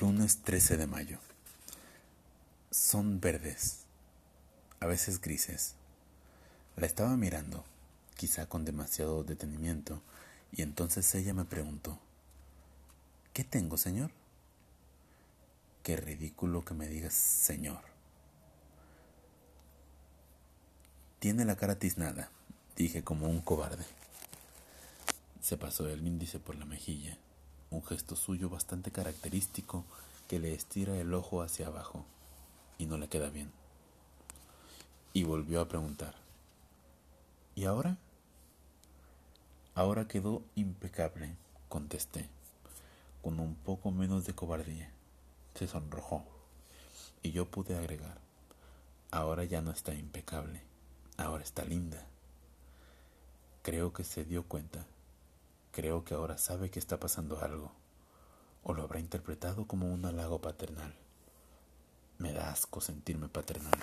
Lunes 13 de mayo. Son verdes, a veces grises. La estaba mirando, quizá con demasiado detenimiento, y entonces ella me preguntó, ¿qué tengo, señor? Qué ridículo que me digas, señor. Tiene la cara tiznada, dije como un cobarde. Se pasó el índice por la mejilla un gesto suyo bastante característico que le estira el ojo hacia abajo y no le queda bien. Y volvió a preguntar, ¿y ahora? Ahora quedó impecable, contesté, con un poco menos de cobardía. Se sonrojó y yo pude agregar, ahora ya no está impecable, ahora está linda. Creo que se dio cuenta Creo que ahora sabe que está pasando algo, o lo habrá interpretado como un halago paternal. Me da asco sentirme paternal.